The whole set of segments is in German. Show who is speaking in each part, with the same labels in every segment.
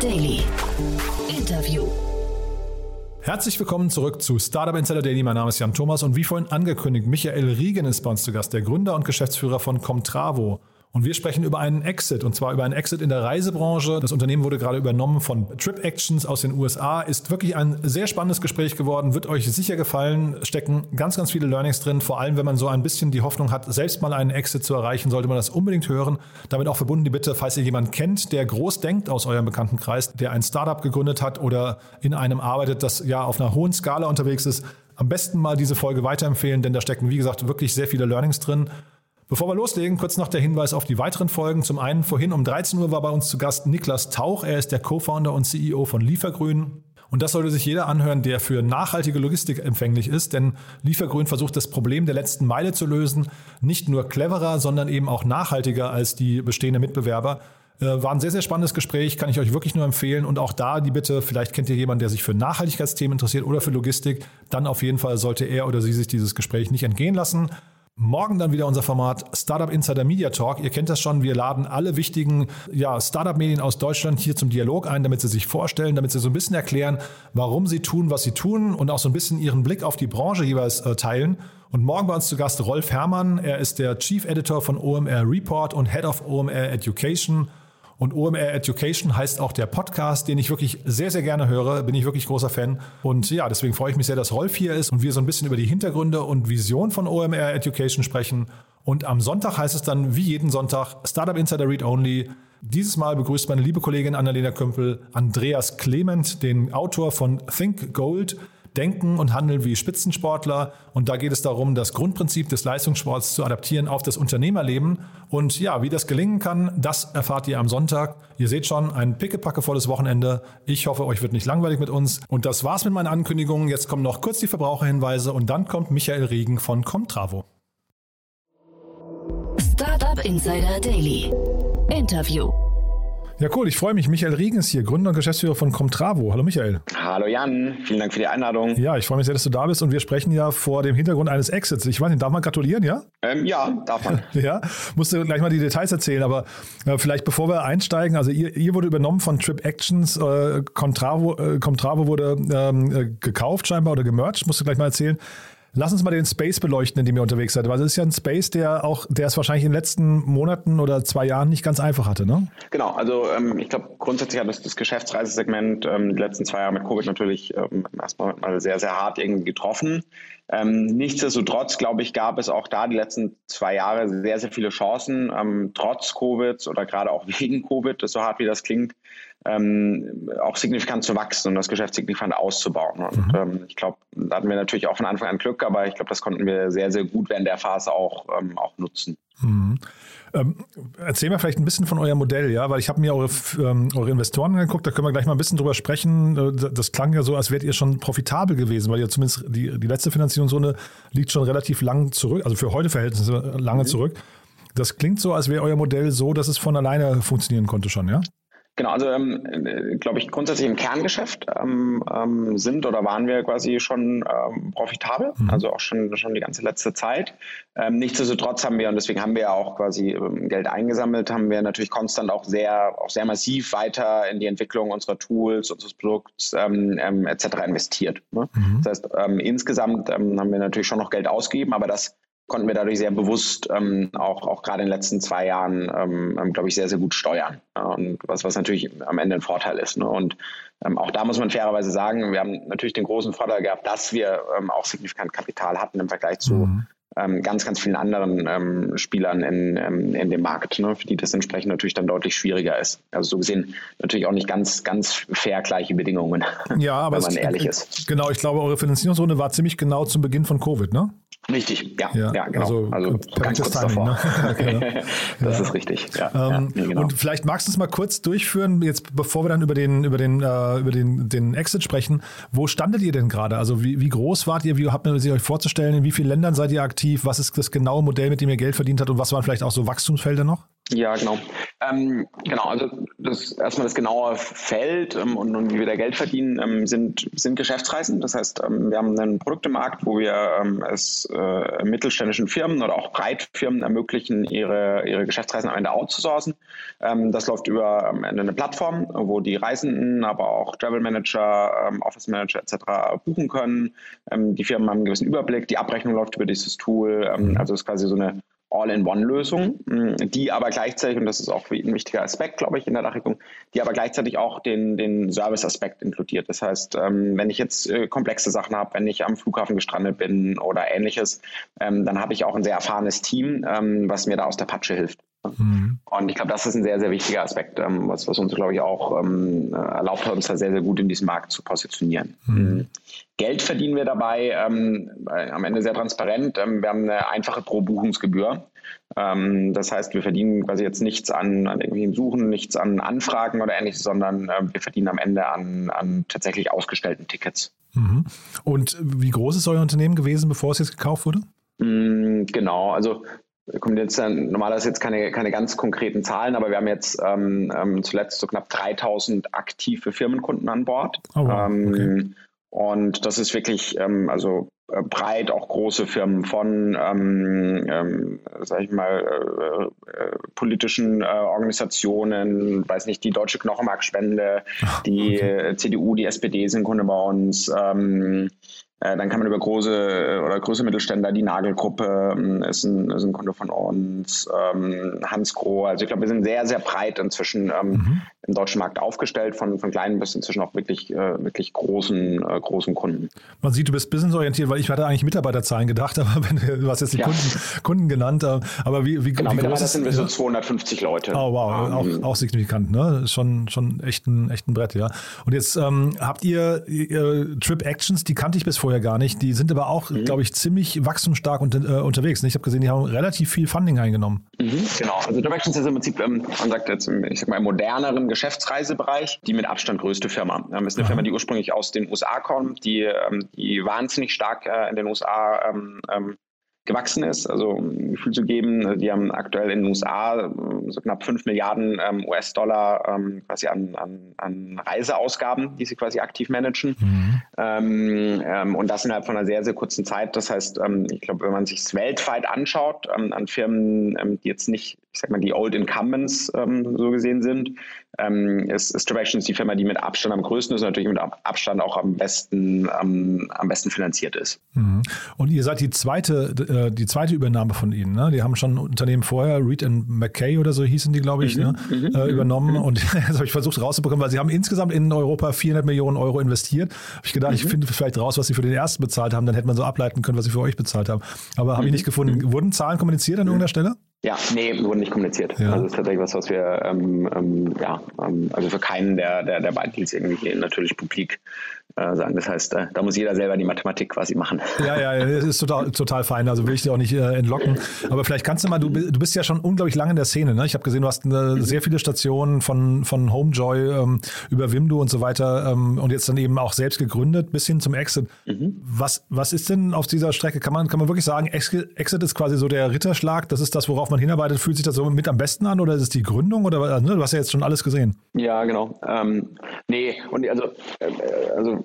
Speaker 1: Daily. Interview.
Speaker 2: Herzlich willkommen zurück zu Startup Insider Daily. Mein Name ist Jan Thomas und wie vorhin angekündigt, Michael Riegen ist bei uns zu Gast, der Gründer und Geschäftsführer von Comtravo. Und wir sprechen über einen Exit, und zwar über einen Exit in der Reisebranche. Das Unternehmen wurde gerade übernommen von Trip Actions aus den USA. Ist wirklich ein sehr spannendes Gespräch geworden, wird euch sicher gefallen. Stecken ganz, ganz viele Learnings drin. Vor allem, wenn man so ein bisschen die Hoffnung hat, selbst mal einen Exit zu erreichen, sollte man das unbedingt hören. Damit auch verbunden die Bitte, falls ihr jemanden kennt, der groß denkt aus eurem Bekanntenkreis, der ein Startup gegründet hat oder in einem arbeitet, das ja auf einer hohen Skala unterwegs ist, am besten mal diese Folge weiterempfehlen, denn da stecken, wie gesagt, wirklich sehr viele Learnings drin. Bevor wir loslegen, kurz noch der Hinweis auf die weiteren Folgen. Zum einen, vorhin um 13 Uhr war bei uns zu Gast Niklas Tauch. Er ist der Co-Founder und CEO von Liefergrün. Und das sollte sich jeder anhören, der für nachhaltige Logistik empfänglich ist, denn Liefergrün versucht das Problem der letzten Meile zu lösen. Nicht nur cleverer, sondern eben auch nachhaltiger als die bestehenden Mitbewerber. Äh, war ein sehr, sehr spannendes Gespräch, kann ich euch wirklich nur empfehlen. Und auch da die Bitte, vielleicht kennt ihr jemanden, der sich für Nachhaltigkeitsthemen interessiert oder für Logistik, dann auf jeden Fall sollte er oder sie sich dieses Gespräch nicht entgehen lassen. Morgen dann wieder unser Format Startup Insider Media Talk. Ihr kennt das schon, wir laden alle wichtigen ja, Startup-Medien aus Deutschland hier zum Dialog ein, damit sie sich vorstellen, damit sie so ein bisschen erklären, warum sie tun, was sie tun und auch so ein bisschen ihren Blick auf die Branche jeweils äh, teilen. Und morgen bei uns zu Gast Rolf Herrmann. Er ist der Chief Editor von OMR Report und Head of OMR Education. Und OMR Education heißt auch der Podcast, den ich wirklich sehr, sehr gerne höre. Bin ich wirklich großer Fan. Und ja, deswegen freue ich mich sehr, dass Rolf hier ist und wir so ein bisschen über die Hintergründe und Vision von OMR Education sprechen. Und am Sonntag heißt es dann, wie jeden Sonntag, Startup Insider Read Only. Dieses Mal begrüßt meine liebe Kollegin Annalena Kömpel Andreas Clement, den Autor von Think Gold denken und handeln wie Spitzensportler. Und da geht es darum, das Grundprinzip des Leistungssports zu adaptieren auf das Unternehmerleben. Und ja, wie das gelingen kann, das erfahrt ihr am Sonntag. Ihr seht schon, ein pickepackevolles Wochenende. Ich hoffe, euch wird nicht langweilig mit uns. Und das war's mit meinen Ankündigungen. Jetzt kommen noch kurz die Verbraucherhinweise und dann kommt Michael Riegen von Comtravo.
Speaker 1: Startup Insider Daily. Interview.
Speaker 2: Ja, cool. Ich freue mich. Michael Riegen ist hier, Gründer und Geschäftsführer von Comtravo. Hallo Michael.
Speaker 3: Hallo Jan. Vielen Dank für die Einladung.
Speaker 2: Ja, ich freue mich sehr, dass du da bist und wir sprechen ja vor dem Hintergrund eines Exits. Ich weiß nicht, darf man gratulieren, ja?
Speaker 3: Ähm, ja, darf man.
Speaker 2: ja, musst du gleich mal die Details erzählen, aber äh, vielleicht bevor wir einsteigen, also ihr, ihr wurde übernommen von Trip Actions, äh, Comtravo, äh, Comtravo wurde ähm, äh, gekauft scheinbar oder gemerged, musst du gleich mal erzählen. Lass uns mal den Space beleuchten, in dem ihr unterwegs seid. Weil es ist ja ein Space, der auch, der es wahrscheinlich in den letzten Monaten oder zwei Jahren nicht ganz einfach hatte, ne?
Speaker 3: Genau, also ähm, ich glaube, grundsätzlich hat das, das Geschäftsreisesegment ähm, die letzten zwei Jahre mit Covid natürlich ähm, erstmal mal sehr, sehr hart irgendwie getroffen. Ähm, nichtsdestotrotz, glaube ich, gab es auch da die letzten zwei Jahre sehr, sehr viele Chancen, ähm, trotz Covid oder gerade auch wegen Covid, so hart wie das klingt, ähm, auch signifikant zu wachsen und das Geschäft signifikant auszubauen. Und mhm. ähm, ich glaube, da hatten wir natürlich auch von Anfang an Glück, aber ich glaube, das konnten wir sehr, sehr gut während der Phase auch, ähm, auch nutzen.
Speaker 2: Mhm. Ähm, erzähl mir vielleicht ein bisschen von eurem Modell, ja, weil ich habe mir eure, ähm, eure Investoren angeguckt, da können wir gleich mal ein bisschen drüber sprechen. Äh, das klang ja so, als wärt ihr schon profitabel gewesen, weil ihr zumindest die, die letzte Finanzierungsrunde liegt schon relativ lang zurück, also für heute Verhältnisse lange mhm. zurück. Das klingt so, als wäre euer Modell so, dass es von alleine funktionieren konnte schon, ja?
Speaker 3: Genau, also ähm, glaube ich, grundsätzlich im Kerngeschäft ähm, ähm, sind oder waren wir quasi schon ähm, profitabel, mhm. also auch schon, schon die ganze letzte Zeit. Ähm, nichtsdestotrotz haben wir, und deswegen haben wir ja auch quasi ähm, Geld eingesammelt, haben wir natürlich konstant auch sehr, auch sehr massiv weiter in die Entwicklung unserer Tools, unseres Produkts etc. investiert. Ne? Mhm. Das heißt, insgesamt haben wir natürlich schon noch Geld ausgegeben, aber das konnten wir dadurch sehr bewusst ähm, auch, auch gerade in den letzten zwei Jahren, ähm, ähm, glaube ich, sehr, sehr gut steuern. Ja, und was, was natürlich am Ende ein Vorteil ist. Ne? Und ähm, auch da muss man fairerweise sagen, wir haben natürlich den großen Vorteil gehabt, dass wir ähm, auch signifikant Kapital hatten im Vergleich zu mhm ähm, ganz, ganz vielen anderen Spielern in, in dem Markt, ne, für die das entsprechend natürlich dann deutlich schwieriger ist. Also so gesehen natürlich auch nicht ganz, ganz fair gleiche Bedingungen,
Speaker 2: ja, aber wenn man es, ehrlich ist. Genau, ich glaube, eure Finanzierungsrunde war ziemlich genau zum Beginn von Covid, ne?
Speaker 3: Richtig, ja, ja, ja genau. Also,
Speaker 2: also ganz kurz Timing, davor. Ne?
Speaker 3: genau. Das ja. ist richtig. Ja,
Speaker 2: ähm, genau. Und vielleicht magst du es mal kurz durchführen, jetzt bevor wir dann über den, über den, äh, über den, den Exit sprechen. Wo standet ihr denn gerade? Also wie, wie groß wart ihr? Wie habt ihr sie euch vorzustellen? In wie vielen Ländern seid ihr aktiv? Was ist das genaue Modell, mit dem ihr Geld verdient habt? Und was waren vielleicht auch so Wachstumsfelder noch?
Speaker 3: Ja, genau. Ähm, genau, also das erstmal das genaue Feld ähm, und, und, wie wir da Geld verdienen, ähm, sind, sind Geschäftsreisen. Das heißt, ähm, wir haben einen Produktemarkt, wo wir ähm, es äh, mittelständischen Firmen oder auch Breitfirmen ermöglichen, ihre, ihre Geschäftsreisen am Ende outzusourcen. Ähm, das läuft über Ende eine Plattform, wo die Reisenden, aber auch Travel Manager, Office Manager etc. buchen können. die Firmen haben einen gewissen Überblick, die Abrechnung läuft über dieses Tool. also es ist quasi so eine All-in-One-Lösung, die aber gleichzeitig, und das ist auch ein wichtiger Aspekt, glaube ich, in der Dachregelung, die aber gleichzeitig auch den, den Service-Aspekt inkludiert. Das heißt, ähm, wenn ich jetzt äh, komplexe Sachen habe, wenn ich am Flughafen gestrandet bin oder ähnliches, ähm, dann habe ich auch ein sehr erfahrenes Team, ähm, was mir da aus der Patsche hilft. Mhm. Und ich glaube, das ist ein sehr, sehr wichtiger Aspekt, ähm, was, was uns, glaube ich, auch ähm, erlaubt hat, uns da sehr, sehr gut in diesem Markt zu positionieren. Mhm. Geld verdienen wir dabei ähm, am Ende sehr transparent. Ähm, wir haben eine einfache Pro-Buchungsgebühr. Ähm, das heißt, wir verdienen quasi jetzt nichts an, an irgendwelchen Suchen, nichts an Anfragen oder ähnliches, sondern äh, wir verdienen am Ende an, an tatsächlich ausgestellten Tickets.
Speaker 2: Mhm. Und wie groß ist euer Unternehmen gewesen, bevor es jetzt gekauft wurde?
Speaker 3: Mm, genau, also kommen jetzt normalerweise jetzt keine, keine ganz konkreten Zahlen, aber wir haben jetzt ähm, ähm zuletzt so knapp 3000 aktive Firmenkunden an Bord. Oh, wow. ähm, okay. Und das ist wirklich, ähm, also äh, breit auch große Firmen von, ähm, ähm, sag ich mal, äh, äh, politischen äh, Organisationen, weiß nicht, die Deutsche Knochenmarkspende, die okay. CDU, die SPD sind Kunde bei uns. Ähm, äh, dann kann man über große äh, oder größere Mittelständler, die Nagelgruppe ähm, ist, ein, ist ein Kunde von uns, ähm, Hans Groh. Also ich glaube, wir sind sehr, sehr breit inzwischen ähm, mhm. im deutschen Markt aufgestellt, von, von kleinen bis inzwischen auch wirklich, äh, wirklich großen, äh, großen Kunden.
Speaker 2: Man sieht, du bist businessorientiert, weil ich hatte eigentlich Mitarbeiterzahlen gedacht, aber wenn, du hast jetzt die ja. Kunden, Kunden genannt. Äh, aber wie, wie,
Speaker 3: genau,
Speaker 2: wie
Speaker 3: groß ist, sind wir so 250 Leute.
Speaker 2: Oh wow, auch, auch signifikant, ne? Schon, schon echt ein, echt ein Brett, ja. Und jetzt ähm, habt ihr, ihr Trip Actions, die kannte ich bis vor vorher gar nicht. Die sind aber auch, mhm. glaube ich, ziemlich wachstumsstark unter, äh, unterwegs. Ich habe gesehen, die haben relativ viel Funding eingenommen.
Speaker 3: Mhm, genau. Also Directions ist im Prinzip, ähm, man sagt jetzt, ich sag mal, im moderneren Geschäftsreisebereich die mit Abstand größte Firma. Ähm, ist eine. Firma, die ursprünglich aus den USA kommt, die, ähm, die wahnsinnig stark äh, in den USA ähm, ähm, gewachsen ist. Also um ein Gefühl zu geben, die haben aktuell in den USA äh, so knapp 5 Milliarden ähm, US-Dollar ähm, quasi an, an, an, Reiseausgaben, die sie quasi aktiv managen. Mhm. Ähm, und das innerhalb von einer sehr, sehr kurzen Zeit. Das heißt, ich glaube, wenn man sich es weltweit anschaut, an Firmen, die jetzt nicht ich sag mal, die Old Incumbents so gesehen sind, ähm, ist, ist Directions die Firma, die mit Abstand am größten ist und natürlich mit Abstand auch am besten, ähm, am besten finanziert ist.
Speaker 2: Mhm. Und ihr seid die zweite, äh, die zweite Übernahme von ihnen. Ne? Die haben schon ein Unternehmen vorher, Reed McKay oder so hießen die, glaube ich, mhm. ne? mhm. Äh, übernommen. Mhm. Und das habe ich versucht rauszubekommen, weil sie haben insgesamt in Europa 400 Millionen Euro investiert. Habe ich gedacht, ich mhm. finde vielleicht raus, was sie für den ersten bezahlt haben, dann hätte man so ableiten können, was sie für euch bezahlt haben. Aber habe ich mhm. nicht gefunden. Wurden Zahlen kommuniziert an irgendeiner Stelle?
Speaker 3: Ja, nee, wurden nicht kommuniziert. Ja. Also das ist tatsächlich was, was wir, ähm, ähm, ja, ähm, also für keinen der, der, der beiden Deals irgendwie natürlich publik sagen. Das heißt, äh, da muss jeder selber die Mathematik quasi machen.
Speaker 2: Ja, ja, das ist total, total fein. Also will ich dir auch nicht äh, entlocken. Aber vielleicht kannst du mal, du, du bist ja schon unglaublich lange in der Szene. Ne? Ich habe gesehen, du hast mhm. sehr viele Stationen von, von Homejoy ähm, über Wimdu und so weiter ähm, und jetzt dann eben auch selbst gegründet bis hin zum Exit. Mhm. Was, was ist denn auf dieser Strecke? Kann man, kann man wirklich sagen, Exit ist quasi so der Ritterschlag? Das ist das, worauf man hinarbeitet. Fühlt sich das so mit am besten an oder ist es die Gründung? Oder, ne? Du hast ja jetzt schon alles gesehen.
Speaker 3: Ja, genau. Ähm, nee, und also, äh, also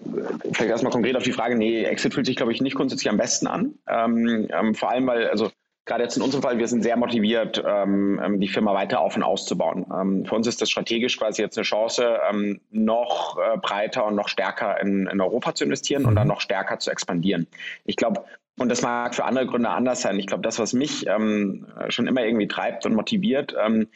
Speaker 3: vielleicht erstmal konkret auf die Frage, nee, Exit fühlt sich, glaube ich, nicht grundsätzlich am besten an. Ähm, ähm, vor allem, weil, also gerade jetzt in unserem Fall, wir sind sehr motiviert, ähm, ähm die Firma weiter auf und auszubauen. Ähm, für uns ist das strategisch quasi jetzt eine Chance, ähm, noch äh, breiter und noch stärker in, in Europa zu investieren mhm. und dann noch stärker zu expandieren. Ich glaube, und das mag für andere Gründe anders sein. Ich glaube, das, was mich ähm, schon immer irgendwie treibt und motiviert, ähm,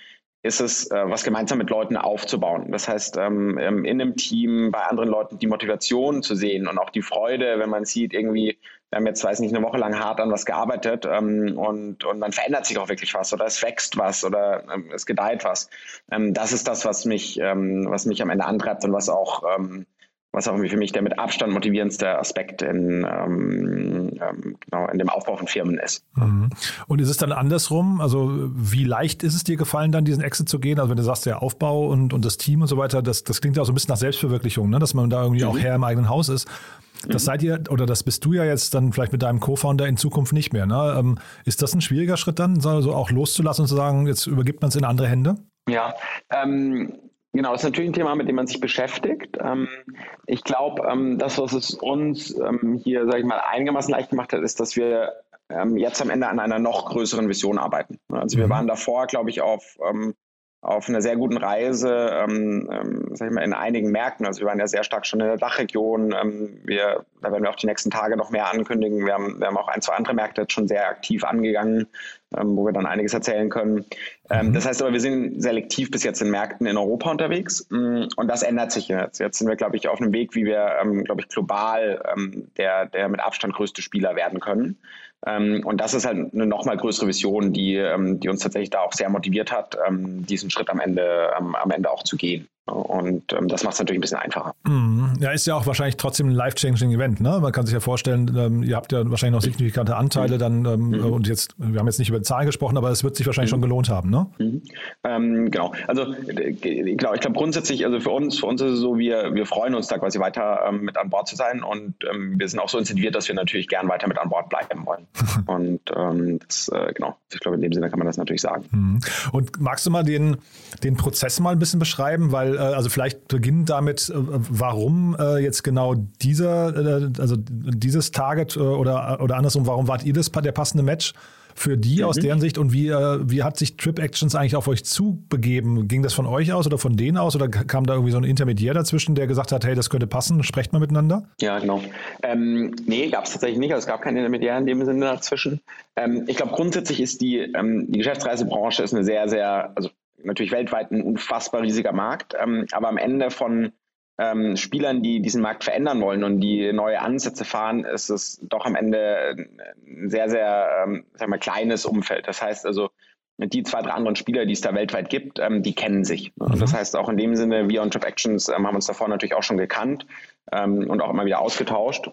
Speaker 3: ist es, äh, was gemeinsam mit Leuten aufzubauen. Das heißt, ähm, ähm, in einem Team bei anderen Leuten die Motivation zu sehen und auch die Freude, wenn man sieht, irgendwie, wir haben jetzt, weiß nicht, eine Woche lang hart an was gearbeitet ähm, und, und dann verändert sich auch wirklich was oder es wächst was oder es gedeiht was. Das ist das, was mich, was mich am Ende antreibt und was auch was auch für mich der mit Abstand motivierendste Aspekt in, ähm, ähm, genau, in dem Aufbau von Firmen ist.
Speaker 2: Mhm. Und ist es dann andersrum? Also wie leicht ist es dir gefallen, dann diesen Exit zu gehen? Also wenn du sagst, der Aufbau und, und das Team und so weiter, das, das klingt ja auch so ein bisschen nach Selbstverwirklichung, ne? dass man da irgendwie mhm. auch Herr im eigenen Haus ist. Das mhm. seid ihr, oder das bist du ja jetzt dann vielleicht mit deinem Co-Founder in Zukunft nicht mehr. Ne? Ähm, ist das ein schwieriger Schritt dann, so auch loszulassen und zu sagen, jetzt übergibt man es in andere Hände?
Speaker 3: Ja, ähm, Genau, das ist natürlich ein Thema, mit dem man sich beschäftigt. Ähm, ich glaube, ähm, das, was es uns ähm, hier, sage ich mal, einigermaßen leicht gemacht hat, ist, dass wir jetzt am Ende an einer noch größeren Vision arbeiten. Also wir mhm. waren davor, glaube ich, auf auf einer sehr guten Reise, sag ich mal, in einigen Märkten. Also wir waren ja sehr stark schon in der Dachregion. Wir, da werden wir auch die nächsten Tage noch mehr ankündigen. Wir haben, wir haben auch ein, zwei andere Märkte jetzt schon sehr aktiv angegangen, ähm, wo wir dann einiges erzählen können. Ähm, mhm. Das heißt aber, wir sind selektiv bis jetzt in Märkten in Europa unterwegs mm, und das ändert sich jetzt. Jetzt sind wir, glaube ich, auf einem Weg, wie wir, ähm, glaube ich, global der, der mit Abstand größte Spieler werden können. Ähm, und das ist halt eine nochmal größere Vision, die, ähm, die uns tatsächlich da auch sehr motiviert hat, ähm, diesen Schritt am Ende, am Ende auch zu gehen. Und ähm, das macht es natürlich ein bisschen einfacher.
Speaker 2: Mhm. Ja, ist ja auch wahrscheinlich trotzdem ein life-changing Event. Ne? Man kann sich ja vorstellen, ähm, ihr habt ja wahrscheinlich noch signifikante Anteile mhm. dann ähm, mhm. und jetzt, wir haben jetzt nicht über Zahlen gesprochen, aber es wird sich wahrscheinlich mhm. schon gelohnt haben, ne?
Speaker 3: Mhm. Ähm, genau. Also äh, genau, ich glaube grundsätzlich, also für uns, für uns ist es so, wir, wir freuen uns da quasi weiter ähm, mit an Bord zu sein und ähm, wir sind auch so incentiviert, dass wir natürlich gern weiter mit an Bord bleiben wollen. und das, äh, genau, ich glaube, in dem Sinne kann man das natürlich sagen.
Speaker 2: Und magst du mal den, den Prozess mal ein bisschen beschreiben, weil äh, also vielleicht beginnen damit, äh, warum äh, jetzt genau dieser, also dieses Target oder, oder andersrum, warum wart ihr das der passende Match? für die mhm. aus deren Sicht und wie, wie hat sich Trip Actions eigentlich auf euch zubegeben? Ging das von euch aus oder von denen aus oder kam da irgendwie so ein Intermediär dazwischen, der gesagt hat, hey, das könnte passen, sprecht mal miteinander?
Speaker 3: Ja, genau. Ähm, nee, gab es tatsächlich nicht. Also es gab keinen Intermediär in dem Sinne dazwischen. Ähm, ich glaube, grundsätzlich ist die, ähm, die Geschäftsreisebranche ist eine sehr, sehr, also natürlich weltweit ein unfassbar riesiger Markt, ähm, aber am Ende von ähm, Spielern, die diesen Markt verändern wollen und die neue Ansätze fahren, ist es doch am Ende ein sehr, sehr ähm, sag mal, kleines Umfeld. Das heißt also, die zwei, drei anderen Spieler, die es da weltweit gibt, ähm, die kennen sich. Und das mhm. heißt auch in dem Sinne, wir und Trip Actions ähm, haben uns davor natürlich auch schon gekannt ähm, und auch immer wieder ausgetauscht.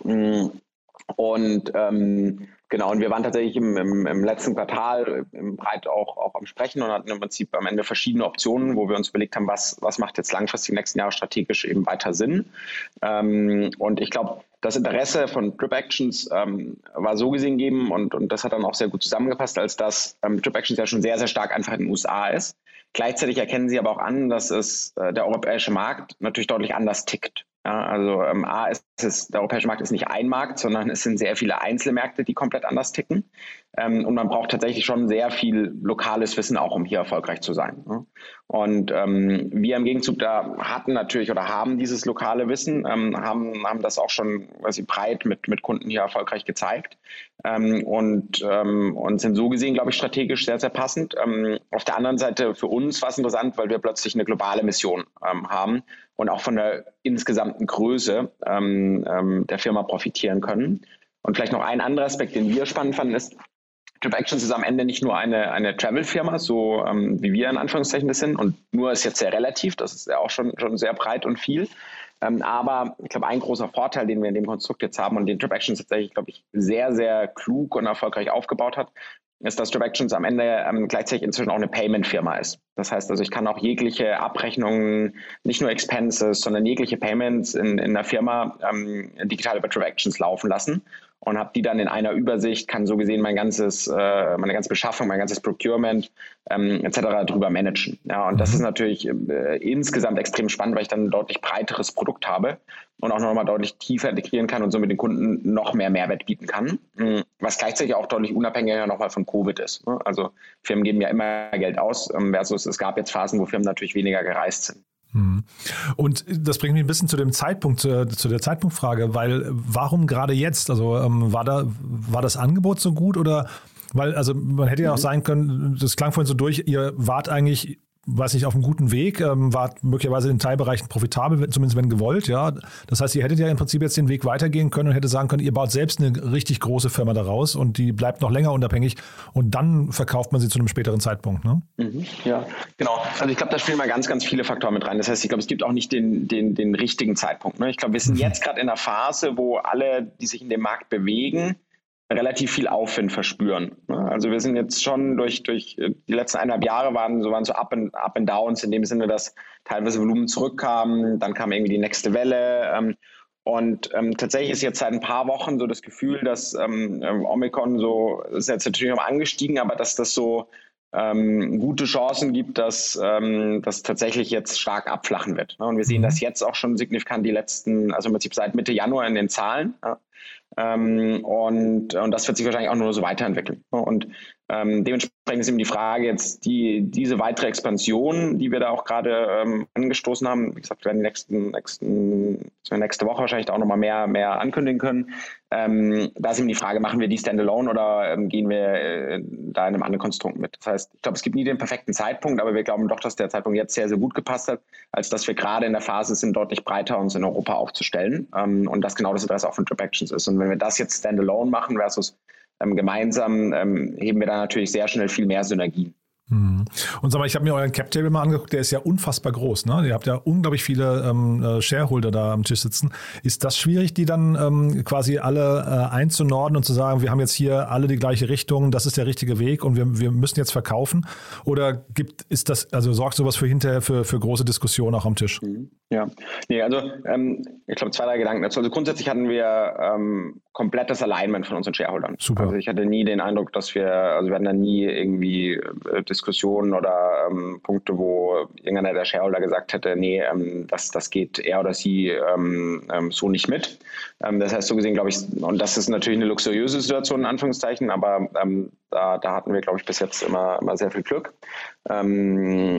Speaker 3: Und ähm, Genau, und wir waren tatsächlich im, im, im letzten Quartal im Breit auch, auch am Sprechen und hatten im Prinzip am Ende verschiedene Optionen, wo wir uns überlegt haben, was, was macht jetzt langfristig die nächsten Jahre strategisch eben weiter Sinn. Ähm, und ich glaube, das Interesse von Drip Actions ähm, war so gesehen gegeben und, und das hat dann auch sehr gut zusammengepasst, als dass ähm, Drip Actions ja schon sehr, sehr stark einfach in den USA ist. Gleichzeitig erkennen sie aber auch an, dass es äh, der europäische Markt natürlich deutlich anders tickt. Ja, also ähm, A ist es, der europäische Markt ist nicht ein Markt, sondern es sind sehr viele Einzelmärkte, die komplett anders ticken. Ähm, und man braucht tatsächlich schon sehr viel lokales Wissen auch, um hier erfolgreich zu sein. Ne? Und ähm, wir im Gegenzug da hatten natürlich oder haben dieses lokale Wissen, ähm, haben, haben das auch schon quasi breit mit, mit Kunden hier erfolgreich gezeigt ähm, und, ähm, und sind so gesehen, glaube ich, strategisch sehr, sehr passend. Ähm, auf der anderen Seite für uns war es interessant, weil wir plötzlich eine globale Mission haben und auch von der insgesamten Größe ähm, ähm, der Firma profitieren können. Und vielleicht noch ein anderer Aspekt, den wir spannend fanden, ist, Trip Actions ist am Ende nicht nur eine, eine Travel-Firma, so ähm, wie wir in Anführungszeichen das sind. Und nur ist jetzt sehr relativ, das ist ja auch schon, schon sehr breit und viel. Ähm, aber ich glaube, ein großer Vorteil, den wir in dem Konstrukt jetzt haben und den Trip Actions tatsächlich, glaube ich, sehr, sehr klug und erfolgreich aufgebaut hat, ist, dass Directions am Ende ähm, gleichzeitig inzwischen auch eine Payment-Firma ist. Das heißt also, ich kann auch jegliche Abrechnungen, nicht nur Expenses, sondern jegliche Payments in, in der Firma ähm, digital über Directions laufen lassen und habe die dann in einer Übersicht, kann so gesehen mein ganzes, äh, meine ganze Beschaffung, mein ganzes Procurement ähm, etc. drüber managen. Ja, und das mhm. ist natürlich äh, insgesamt extrem spannend, weil ich dann ein deutlich breiteres Produkt habe und auch nochmal deutlich tiefer integrieren kann und somit den Kunden noch mehr Mehrwert bieten kann, mhm. was gleichzeitig auch deutlich unabhängiger nochmal von Covid ist. Ne? Also Firmen geben ja immer Geld aus, ähm, versus es gab jetzt Phasen, wo Firmen natürlich weniger gereist sind.
Speaker 2: Mhm. Und das bringt mich ein bisschen zu dem Zeitpunkt, zu, zu der Zeitpunktfrage, weil warum gerade jetzt? Also ähm, war da war das Angebot so gut oder weil, also man hätte ja auch mhm. sein können, das klang vorhin so durch, ihr wart eigentlich weiß nicht, auf einem guten Weg, ähm, war möglicherweise in Teilbereichen profitabel, zumindest wenn gewollt, ja. Das heißt, ihr hättet ja im Prinzip jetzt den Weg weitergehen können und hätte sagen können, ihr baut selbst eine richtig große Firma daraus und die bleibt noch länger unabhängig und dann verkauft man sie zu einem späteren Zeitpunkt, ne?
Speaker 3: Mhm, ja, genau. Also ich glaube, da spielen mal ganz, ganz viele Faktoren mit rein. Das heißt, ich glaube, es gibt auch nicht den, den, den richtigen Zeitpunkt. Ne? Ich glaube, wir sind mhm. jetzt gerade in einer Phase, wo alle, die sich in dem Markt bewegen, relativ viel Aufwind verspüren. Ne? Also wir sind jetzt schon durch, durch äh, die letzten eineinhalb Jahre waren so, waren so Up and, Up and Downs in dem Sinne, dass teilweise Volumen zurückkamen, dann kam irgendwie die nächste Welle. Ähm, Und ähm, tatsächlich ist jetzt seit ein paar Wochen so das Gefühl, dass ähm, ähm Omikron so, ist jetzt natürlich noch angestiegen, aber dass das so ähm, gute Chancen gibt, dass ähm, das tatsächlich jetzt stark abflachen wird. Ne? Und wir sehen mhm. das jetzt auch schon signifikant die letzten, also im Prinzip seit Mitte Januar in den Zahlen. Ähm, und, und das wird sich wahrscheinlich auch nur so weiterentwickeln. Und ähm, dementsprechend ist eben die Frage jetzt, die, diese weitere Expansion, die wir da auch gerade ähm, angestoßen haben, wie gesagt, wir werden die nächsten, nächsten, nächste Woche wahrscheinlich auch nochmal mehr, mehr ankündigen können. Ähm, da ist eben die Frage, machen wir die standalone oder ähm, gehen wir äh, da in einem anderen Konstrukt mit? Das heißt, ich glaube, es gibt nie den perfekten Zeitpunkt, aber wir glauben doch, dass der Zeitpunkt jetzt sehr, sehr gut gepasst hat, als dass wir gerade in der Phase sind, deutlich breiter uns in Europa aufzustellen. Ähm, und das genau das Interesse auch von Trip Actions ist. Und wenn wir das jetzt standalone machen versus ähm, gemeinsam ähm, heben wir da natürlich sehr schnell viel mehr Synergien.
Speaker 2: Mhm. Und sag mal, ich habe mir euren Cap-Table mal angeguckt, der ist ja unfassbar groß. Ne? Ihr habt ja unglaublich viele ähm, äh, Shareholder da am Tisch sitzen. Ist das schwierig, die dann ähm, quasi alle äh, einzunorden und zu sagen, wir haben jetzt hier alle die gleiche Richtung, das ist der richtige Weg und wir, wir müssen jetzt verkaufen? Oder gibt, ist das, also sorgt sowas für hinterher für, für große Diskussionen auch am Tisch?
Speaker 3: Mhm. Ja, nee, also ähm, ich glaube zwei, drei Gedanken dazu. Also grundsätzlich hatten wir ähm, komplettes Alignment von unseren Shareholdern.
Speaker 2: Super.
Speaker 3: Also ich hatte nie den Eindruck, dass wir, also wir hatten da nie irgendwie äh, Diskussionen oder ähm, Punkte, wo irgendeiner der Shareholder gesagt hätte, nee, ähm, das, das geht er oder sie ähm, ähm, so nicht mit. Ähm, das heißt, so gesehen, glaube ich, und das ist natürlich eine luxuriöse Situation, in Anführungszeichen, aber ähm, da, da hatten wir, glaube ich, bis jetzt immer, immer sehr viel Glück. Ähm,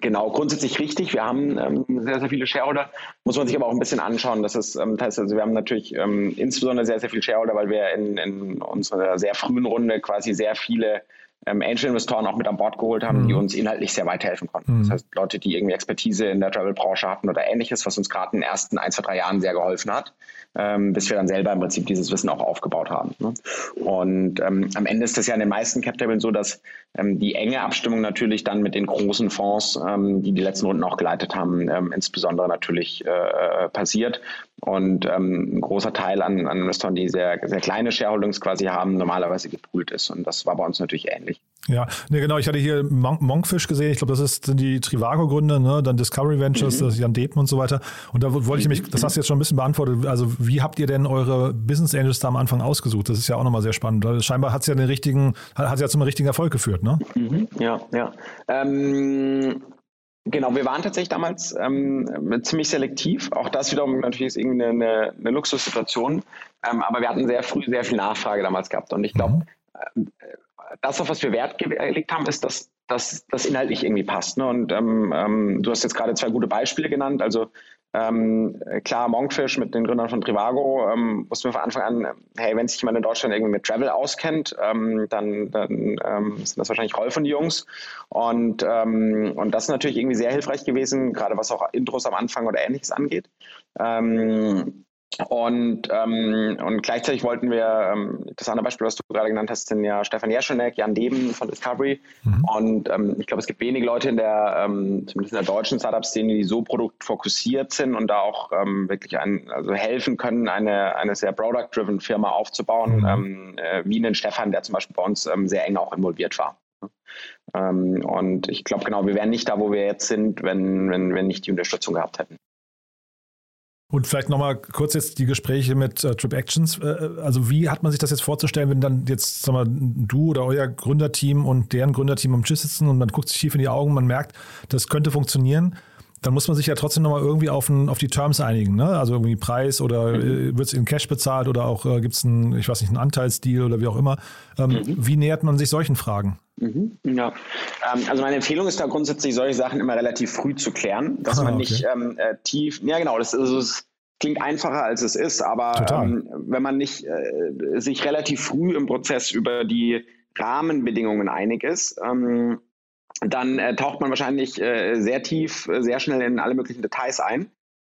Speaker 3: genau, grundsätzlich richtig. Wir haben ähm, sehr, sehr viele Shareholder. Muss man sich aber auch ein bisschen anschauen. Das ist, ähm, das heißt, also wir haben natürlich ähm, insbesondere sehr, sehr viele Shareholder, weil wir in, in unserer sehr frühen Runde quasi sehr viele ähm, Angel-Investoren auch mit an Bord geholt haben, mhm. die uns inhaltlich sehr weiterhelfen konnten. Mhm. Das heißt, Leute, die irgendwie Expertise in der Travel-Branche hatten oder ähnliches, was uns gerade in den ersten ein, zwei, drei Jahren sehr geholfen hat, ähm, bis wir dann selber im Prinzip dieses Wissen auch aufgebaut haben. Ne? Und ähm, am Ende ist das ja in den meisten Cap-Tabellen so, dass ähm, die enge Abstimmung natürlich dann mit den großen Fonds, ähm, die die letzten Runden auch geleitet haben, ähm, insbesondere natürlich äh, passiert. Und ähm, ein großer Teil an, an Investoren, die sehr, sehr kleine Shareholdings quasi haben, normalerweise gepoolt ist. Und das war bei uns natürlich ähnlich.
Speaker 2: Ja, ne, genau. Ich hatte hier Mon Monkfish gesehen. Ich glaube, das ist, sind die Trivago-Gründe, ne? dann Discovery Ventures, mhm. das Jan Depen und so weiter. Und da wollte ich nämlich, das hast du jetzt schon ein bisschen beantwortet. Also, wie habt ihr denn eure Business Angels da am Anfang ausgesucht? Das ist ja auch nochmal sehr spannend. Scheinbar hat es ja den richtigen, hat es ja zum richtigen Erfolg geführt, ne?
Speaker 3: Mhm. Ja, ja. Ähm, Genau, wir waren tatsächlich damals ähm, ziemlich selektiv. Auch das wiederum natürlich ist irgendwie eine, eine Luxussituation. Ähm, aber wir hatten sehr früh sehr viel Nachfrage damals gehabt. Und ich glaube, mhm. äh, das, auf was wir Wert gelegt haben, ist, dass das inhaltlich irgendwie passt. Ne? Und ähm, ähm, du hast jetzt gerade zwei gute Beispiele genannt. Also ähm, klar, Monkfish mit den Gründern von Trivago ähm, wussten wir von Anfang an, hey, wenn sich jemand in Deutschland irgendwie mit Travel auskennt, ähm, dann, dann ähm, sind das wahrscheinlich Rolf und die Jungs. Und, ähm, und das ist natürlich irgendwie sehr hilfreich gewesen, gerade was auch Intros am Anfang oder ähnliches angeht. Ähm, und, ähm, und gleichzeitig wollten wir, ähm, das andere Beispiel, was du gerade genannt hast, sind ja Stefan Jeschenek, Jan Deben von Discovery. Mhm. Und ähm, ich glaube, es gibt wenige Leute in der, ähm, zumindest in der deutschen Startup-Szene, die so produktfokussiert sind und da auch ähm, wirklich ein, also helfen können, eine, eine sehr product-driven Firma aufzubauen, mhm. ähm, äh, wie einen Stefan, der zum Beispiel bei uns ähm, sehr eng auch involviert war. Ähm, und ich glaube genau, wir wären nicht da, wo wir jetzt sind, wenn, wenn wir nicht die Unterstützung gehabt hätten.
Speaker 2: Und vielleicht nochmal kurz jetzt die Gespräche mit äh, Trip Actions. Äh, äh, also wie hat man sich das jetzt vorzustellen, wenn dann jetzt sag mal, du oder euer Gründerteam und deren Gründerteam am Tisch sitzen und man guckt sich tief in die Augen, man merkt, das könnte funktionieren dann muss man sich ja trotzdem nochmal irgendwie auf, ein, auf die Terms einigen. Ne? Also irgendwie Preis oder mhm. Äh, wird es in Cash bezahlt oder auch äh, gibt es einen, ich weiß nicht, einen Anteilsdeal oder wie auch immer. Ähm, mhm. Wie nähert man sich solchen Fragen?
Speaker 3: Mhm. Ja, ähm, also meine Empfehlung ist da grundsätzlich, solche Sachen immer relativ früh zu klären, dass ah, man okay. nicht ähm, äh, tief, ja genau, das, ist, das klingt einfacher als es ist, aber ähm, wenn man nicht äh, sich relativ früh im Prozess über die Rahmenbedingungen einig ist, ähm, dann äh, taucht man wahrscheinlich äh, sehr tief, äh, sehr schnell in alle möglichen Details ein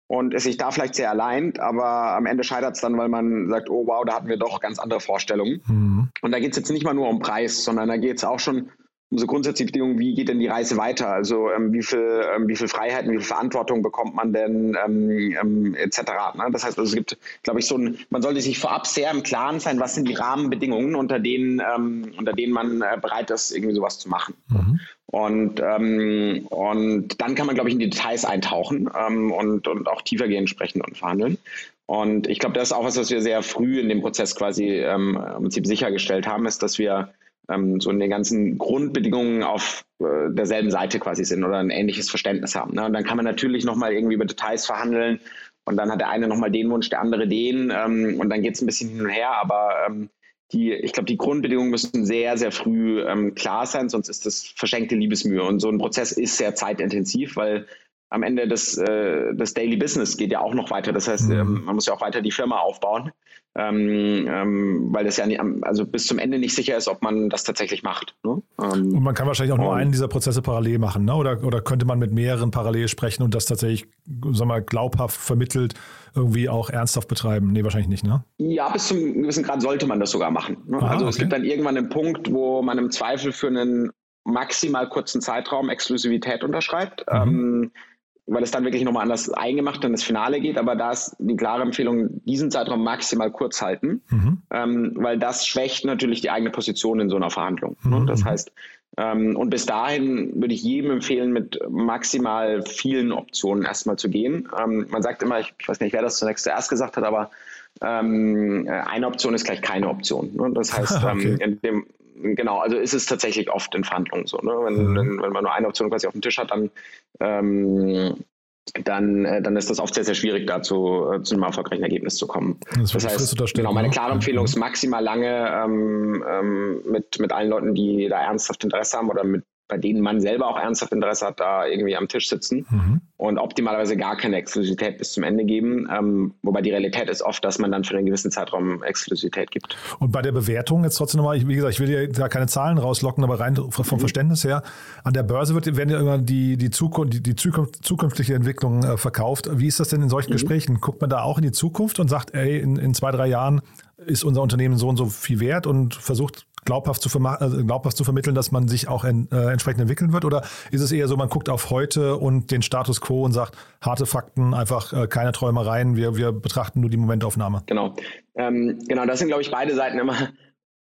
Speaker 3: und ist sich da vielleicht sehr allein, aber am Ende scheitert es dann, weil man sagt, oh wow, da hatten wir doch ganz andere Vorstellungen. Mhm. Und da geht es jetzt nicht mal nur um Preis, sondern da geht es auch schon um so grundsätzliche Bedingungen, wie geht denn die Reise weiter? Also ähm, wie viel, ähm, wie viel Freiheiten, wie viel Verantwortung bekommt man denn ähm, ähm etc. Ne? Das heißt, also, es gibt, glaube ich, so ein, man sollte sich vorab sehr im Klaren sein, was sind die Rahmenbedingungen, unter denen, ähm, unter denen man äh, bereit ist, irgendwie sowas zu machen. Mhm. Und, ähm, und dann kann man, glaube ich, in die Details eintauchen ähm, und, und auch tiefer gehen, sprechen und verhandeln. Und ich glaube, das ist auch was, was wir sehr früh in dem Prozess quasi ähm, im Prinzip sichergestellt haben, ist, dass wir ähm, so in den ganzen Grundbedingungen auf äh, derselben Seite quasi sind oder ein ähnliches Verständnis haben. Ne? Und dann kann man natürlich nochmal irgendwie über Details verhandeln und dann hat der eine nochmal den Wunsch, der andere den ähm, und dann geht es ein bisschen hin und her, aber ähm, die, ich glaube, die Grundbedingungen müssen sehr, sehr früh ähm, klar sein, sonst ist das verschenkte Liebesmühe. Und so ein Prozess ist sehr zeitintensiv, weil am Ende des, äh, des Daily Business geht ja auch noch weiter. Das heißt, mhm. ähm, man muss ja auch weiter die Firma aufbauen, ähm, ähm, weil das ja nicht, also bis zum Ende nicht sicher ist, ob man das tatsächlich macht. Ne?
Speaker 2: Ähm, und man kann wahrscheinlich auch nur einen dieser Prozesse parallel machen, ne? oder, oder könnte man mit mehreren parallel sprechen und das tatsächlich, wir mal, glaubhaft vermittelt irgendwie auch ernsthaft betreiben? Nee, wahrscheinlich nicht, ne?
Speaker 3: Ja, bis zum gewissen Grad sollte man das sogar machen. Ne? Aha, also okay. es gibt dann irgendwann einen Punkt, wo man im Zweifel für einen maximal kurzen Zeitraum Exklusivität unterschreibt. Mhm. Ähm, weil es dann wirklich nochmal anders eingemacht und das Finale geht. Aber da ist die klare Empfehlung, diesen Zeitraum maximal kurz halten, mhm. ähm, weil das schwächt natürlich die eigene Position in so einer Verhandlung. Ne? Mhm. Das heißt, ähm, und bis dahin würde ich jedem empfehlen, mit maximal vielen Optionen erstmal zu gehen. Ähm, man sagt immer, ich, ich, weiß nicht, wer das zunächst zuerst gesagt hat, aber ähm, eine Option ist gleich keine Option. Ne? Das heißt, ähm, okay. in dem, genau, also ist es tatsächlich oft in Verhandlungen so. Ne? Wenn, mhm. wenn, wenn, man nur eine Option quasi auf dem Tisch hat, dann, ähm, dann, äh, dann ist das oft sehr, sehr schwierig, da zu, äh, zu einem erfolgreichen Ergebnis zu kommen. Das, das heißt, genau, meine ne? klare Empfehlung ist maximal lange ähm, ähm, mit, mit allen Leuten, die da ernsthaft Interesse haben oder mit bei denen man selber auch ernsthaft Interesse hat, da irgendwie am Tisch sitzen mhm. und optimalerweise gar keine Exklusivität bis zum Ende geben. Ähm, wobei die Realität ist oft, dass man dann für einen gewissen Zeitraum Exklusivität gibt.
Speaker 2: Und bei der Bewertung jetzt trotzdem nochmal, wie gesagt, ich will ja da keine Zahlen rauslocken, aber rein vom mhm. Verständnis her, an der Börse wird, werden ja immer die, die, Zukunft, die, die Zukunft, zukünftige Entwicklung äh, verkauft. Wie ist das denn in solchen mhm. Gesprächen? Guckt man da auch in die Zukunft und sagt, ey, in, in zwei, drei Jahren ist unser Unternehmen so und so viel wert und versucht glaubhaft zu, also glaubhaft zu vermitteln, dass man sich auch en, äh, entsprechend entwickeln wird? Oder ist es eher so, man guckt auf heute und den Status quo und sagt, harte Fakten, einfach äh, keine Träumereien, wir, wir betrachten nur die Momentaufnahme?
Speaker 3: Genau. Ähm, genau, das sind, glaube ich, beide Seiten immer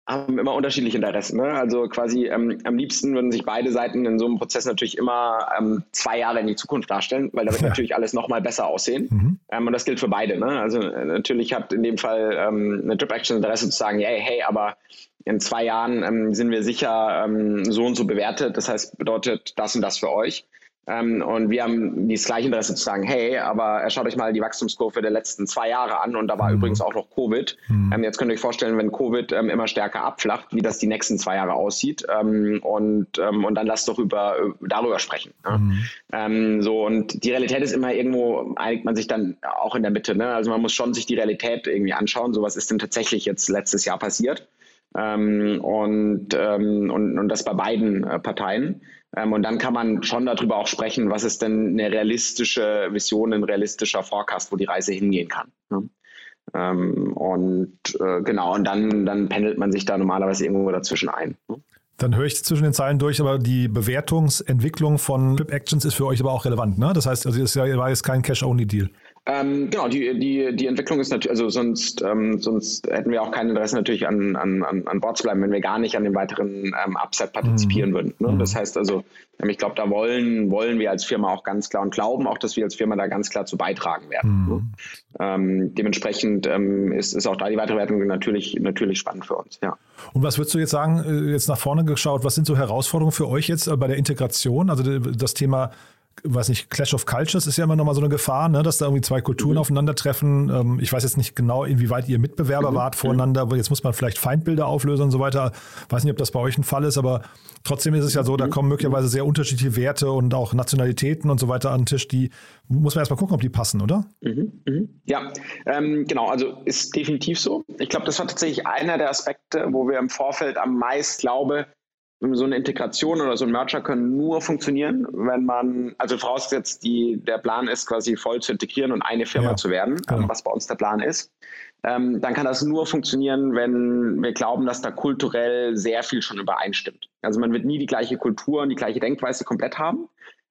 Speaker 3: haben immer unterschiedliche Interessen. Ne? Also quasi ähm, am liebsten würden sich beide Seiten in so einem Prozess natürlich immer ähm, zwei Jahre in die Zukunft darstellen, weil da wird ja. natürlich alles nochmal besser aussehen. Mhm. Ähm, und das gilt für beide. Ne? Also äh, natürlich hat in dem Fall ähm, eine Trip Action Interesse zu sagen, hey, hey, aber in zwei Jahren ähm, sind wir sicher ähm, so und so bewertet. Das heißt, bedeutet das und das für euch. Ähm, und wir haben das gleiche Interesse zu sagen, hey, aber schaut euch mal die Wachstumskurve der letzten zwei Jahre an und da war mhm. übrigens auch noch Covid. Mhm. Ähm, jetzt könnt ihr euch vorstellen, wenn Covid ähm, immer stärker abflacht, wie das die nächsten zwei Jahre aussieht. Ähm, und, ähm, und dann lasst doch über, darüber sprechen. Mhm. Ähm, so, und die Realität ist immer irgendwo, einigt man sich dann auch in der Mitte. Ne? Also man muss schon sich die Realität irgendwie anschauen. So was ist denn tatsächlich jetzt letztes Jahr passiert? Und, und, und das bei beiden äh, Parteien. Ähm, und dann kann man schon darüber auch sprechen, was ist denn eine realistische Vision, ein realistischer Forecast, wo die Reise hingehen kann. Ne? Ähm, und äh, genau, und dann, dann pendelt man sich da normalerweise irgendwo dazwischen ein. Ne?
Speaker 2: Dann höre ich zwischen den Zeilen durch, aber die Bewertungsentwicklung von Flip Actions ist für euch aber auch relevant, ne? Das heißt, also es war jetzt kein Cash-Only-Deal.
Speaker 3: Ähm, genau, die, die, die Entwicklung ist natürlich, also sonst, ähm, sonst hätten wir auch kein Interesse natürlich an, an, an Bord zu bleiben, wenn wir gar nicht an dem weiteren ähm, Upset partizipieren mhm. würden. Ne? Das heißt also, ich glaube, da wollen, wollen wir als Firma auch ganz klar und glauben auch, dass wir als Firma da ganz klar zu beitragen werden. Mhm. Ne? Ähm, dementsprechend ähm, ist, ist auch da die weitere Wertung natürlich, natürlich spannend für uns, ja.
Speaker 2: Und was würdest du jetzt sagen, äh, jetzt nach vorne geschaut, was sind so Herausforderungen für euch jetzt äh, bei der Integration? Also das Thema weiß nicht, Clash of Cultures ist ja immer nochmal so eine Gefahr, ne, dass da irgendwie zwei Kulturen mhm. aufeinandertreffen. Ähm, ich weiß jetzt nicht genau, inwieweit ihr Mitbewerber mhm. wart voreinander, aber jetzt muss man vielleicht Feindbilder auflösen und so weiter. Weiß nicht, ob das bei euch ein Fall ist, aber trotzdem ist es ja so, da mhm. kommen möglicherweise sehr unterschiedliche Werte und auch Nationalitäten und so weiter an den Tisch, die muss man erstmal gucken, ob die passen, oder?
Speaker 3: Mhm. Mhm. Ja, ähm, genau, also ist definitiv so. Ich glaube, das war tatsächlich einer der Aspekte, wo wir im Vorfeld am meisten glaube, so eine Integration oder so ein Merger können nur funktionieren, wenn man, also vorausgesetzt, die, der Plan ist quasi voll zu integrieren und eine Firma ja, zu werden, genau. was bei uns der Plan ist. Ähm, dann kann das nur funktionieren, wenn wir glauben, dass da kulturell sehr viel schon übereinstimmt. Also man wird nie die gleiche Kultur und die gleiche Denkweise komplett haben,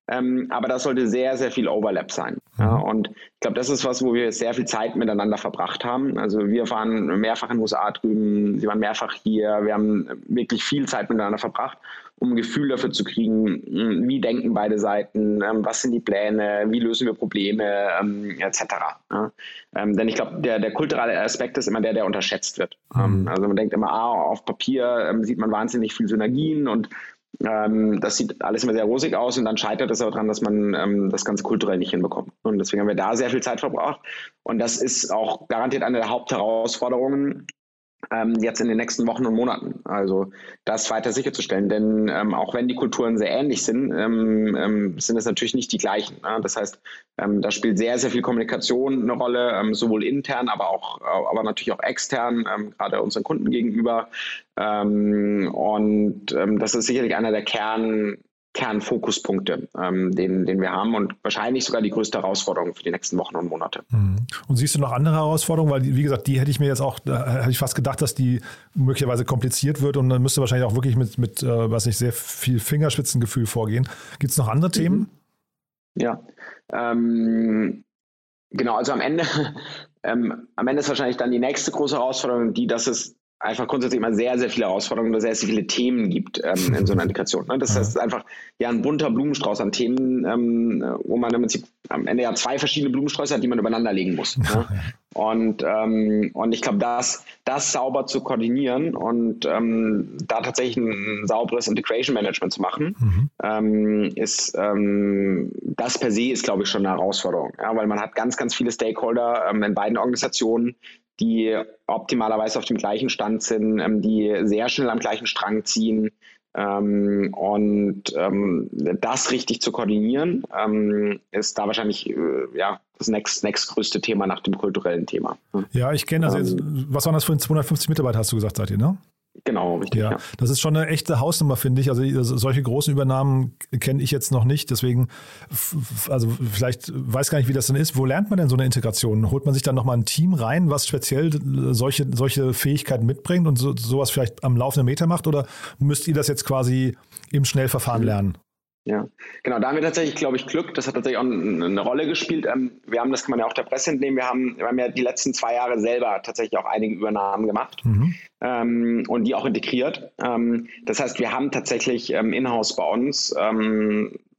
Speaker 3: ähm, aber da sollte sehr, sehr viel Overlap sein. Ja, mhm. und ich glaube, das ist was, wo wir sehr viel Zeit miteinander verbracht haben. Also wir waren mehrfach in den USA drüben, sie waren mehrfach hier. Wir haben wirklich viel Zeit miteinander verbracht, um ein Gefühl dafür zu kriegen, hm, wie denken beide Seiten, ähm, was sind die Pläne, wie lösen wir Probleme, ähm, etc. Ja. Ähm, denn ich glaube, der, der kulturelle Aspekt ist immer der, der unterschätzt wird. Mhm. also man denkt immer, ah, auf Papier sieht man wahnsinnig viel Synergien und ähm, das sieht alles immer sehr rosig aus und dann scheitert es aber daran, dass man ähm, das Ganze kulturell nicht hinbekommt. Und deswegen haben wir da sehr viel Zeit verbraucht. Und das ist auch garantiert eine der Hauptherausforderungen, ähm, jetzt in den nächsten Wochen und Monaten. Also das weiter sicherzustellen. Denn ähm, auch wenn die Kulturen sehr ähnlich sind, ähm, ähm sind es natürlich nicht die gleichen. Ne? Das heißt, ähm, da spielt sehr, sehr viel Kommunikation eine Rolle, ähm, sowohl intern, aber auch, aber natürlich auch extern, gerade unseren Kunden gegenüber. und das ist sicherlich einer der Kern, Kernfokuspunkte, ähm, den, den wir haben und wahrscheinlich sogar die größte Herausforderung für die nächsten Wochen und Monate.
Speaker 2: Mhm. Und siehst du noch andere Herausforderungen? Weil, wie gesagt, die hätte ich mir jetzt auch, da hätte ich fast gedacht, dass die möglicherweise kompliziert wird und dann müsste wahrscheinlich auch wirklich mit, mit äh, was nicht, sehr viel Fingerspitzengefühl vorgehen. Gibt es noch andere Themen? Mhm.
Speaker 3: Ja, ähm, genau, also am Ende, ähm, am Ende ist wahrscheinlich dann die nächste große Herausforderung die, dass es einfach grundsätzlich immer sehr, sehr viele Herausforderungen oder sehr, sehr viele Themen gibt ähm, in so einer Integration. Ne? Das heißt, einfach ja ein bunter Blumenstrauß an Themen, ähm, wo man im Prinzip am Ende ja zwei verschiedene Blumensträuße hat, die man übereinander legen muss. Ne? Und, ähm, und ich glaube, das, das sauber zu koordinieren und ähm, da tatsächlich ein, sauberes Integration Management zu machen, mhm. ähm, ist ähm, das per se ist, glaube ich, schon eine Herausforderung. Ja? Weil man hat ganz, ganz viele Stakeholder in beiden Organisationen, die optimalerweise auf dem gleichen Stand sind, ähm, die sehr schnell am gleichen Strang ziehen. Ähm, und ähm, das richtig zu koordinieren, ähm, ist da wahrscheinlich äh, ja, das nächst, nächstgrößte Thema nach dem kulturellen Thema.
Speaker 2: Ja, ich kenne, also jetzt, ähm, was waren das für 250 Mitarbeiter, hast du gesagt, seid ihr, ne?
Speaker 3: Genau, richtig.
Speaker 2: Ja, ja, das ist schon eine echte Hausnummer, finde ich. Also, also solche großen Übernahmen kenne ich jetzt noch nicht. Deswegen, also vielleicht weiß gar nicht, wie das denn ist. Wo lernt man denn so eine Integration? Holt man sich dann nochmal ein Team rein, was speziell solche, solche Fähigkeiten mitbringt und so, sowas vielleicht am laufenden Meter macht? Oder müsst ihr das jetzt quasi im Schnellverfahren lernen?
Speaker 3: Ja, genau, da haben wir tatsächlich, glaube ich, Glück. Das hat tatsächlich auch eine Rolle gespielt. Ähm, wir haben, das kann man ja auch der Presse entnehmen, wir haben, wir haben ja die letzten zwei Jahre selber tatsächlich auch einige Übernahmen gemacht mhm. ähm, und die auch integriert. Ähm, das heißt, wir haben tatsächlich in-house bei uns,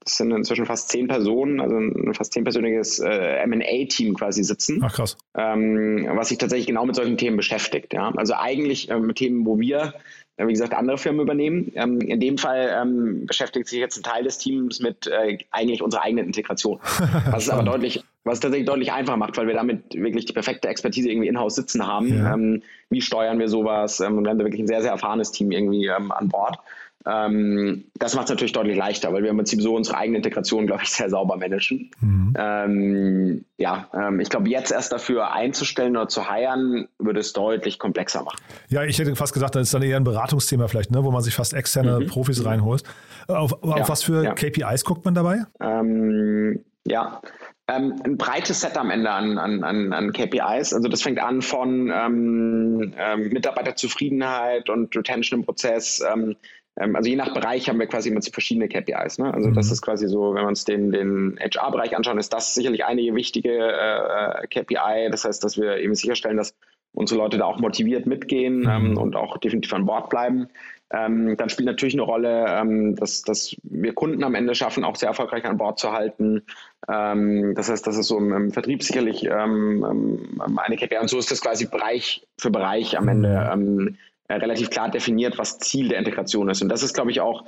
Speaker 3: das sind inzwischen fast zehn Personen, also ein fast zehnpersönliges äh, MA-Team quasi sitzen.
Speaker 2: Ach krass.
Speaker 3: Ähm, was sich tatsächlich genau mit solchen Themen beschäftigt. Ja? Also eigentlich äh, mit Themen, wo wir äh, wie gesagt, andere Firmen übernehmen. Ähm, in dem Fall ähm, beschäftigt sich jetzt ein Teil des Teams mit äh, eigentlich unserer eigenen Integration. Was es aber deutlich, was es tatsächlich deutlich einfacher macht, weil wir damit wirklich die perfekte Expertise irgendwie in-house sitzen haben. Ja. Ähm, wie steuern wir sowas? Ähm, und wir haben da wirklich ein sehr, sehr erfahrenes Team irgendwie ähm, an Bord. Ähm, das macht es natürlich deutlich leichter, weil wir im Prinzip so unsere eigene Integration, glaube ich, sehr sauber managen. Mhm. Ähm, ja, ähm, ich glaube, jetzt erst dafür einzustellen oder zu heiren, würde es deutlich komplexer machen.
Speaker 2: Ja, ich hätte fast gesagt, das ist dann eher ein Beratungsthema vielleicht, ne, wo man sich fast externe mhm. Profis reinholt. Auf, auf ja, was für ja. KPIs guckt man dabei?
Speaker 3: Ähm, ja, ähm, ein breites Set am Ende an, an, an, KPIs. Also das fängt an von ähm, ähm, Mitarbeiterzufriedenheit und Retention im Prozess, ähm, also je nach Bereich haben wir quasi immer verschiedene KPIs. Ne? Also mhm. das ist quasi so, wenn wir uns den, den HR-Bereich anschauen, ist das sicherlich eine wichtige äh, KPI. Das heißt, dass wir eben sicherstellen, dass unsere Leute da auch motiviert mitgehen mhm. ähm, und auch definitiv an Bord bleiben. Ähm, dann spielt natürlich eine Rolle, ähm, dass, dass wir Kunden am Ende schaffen, auch sehr erfolgreich an Bord zu halten. Ähm, das heißt, das ist so im, im Vertrieb sicherlich ähm, ähm, eine KPI. Und so ist das quasi Bereich für Bereich am Ende mhm. Äh, relativ klar definiert, was Ziel der Integration ist. Und das ist, glaube ich, auch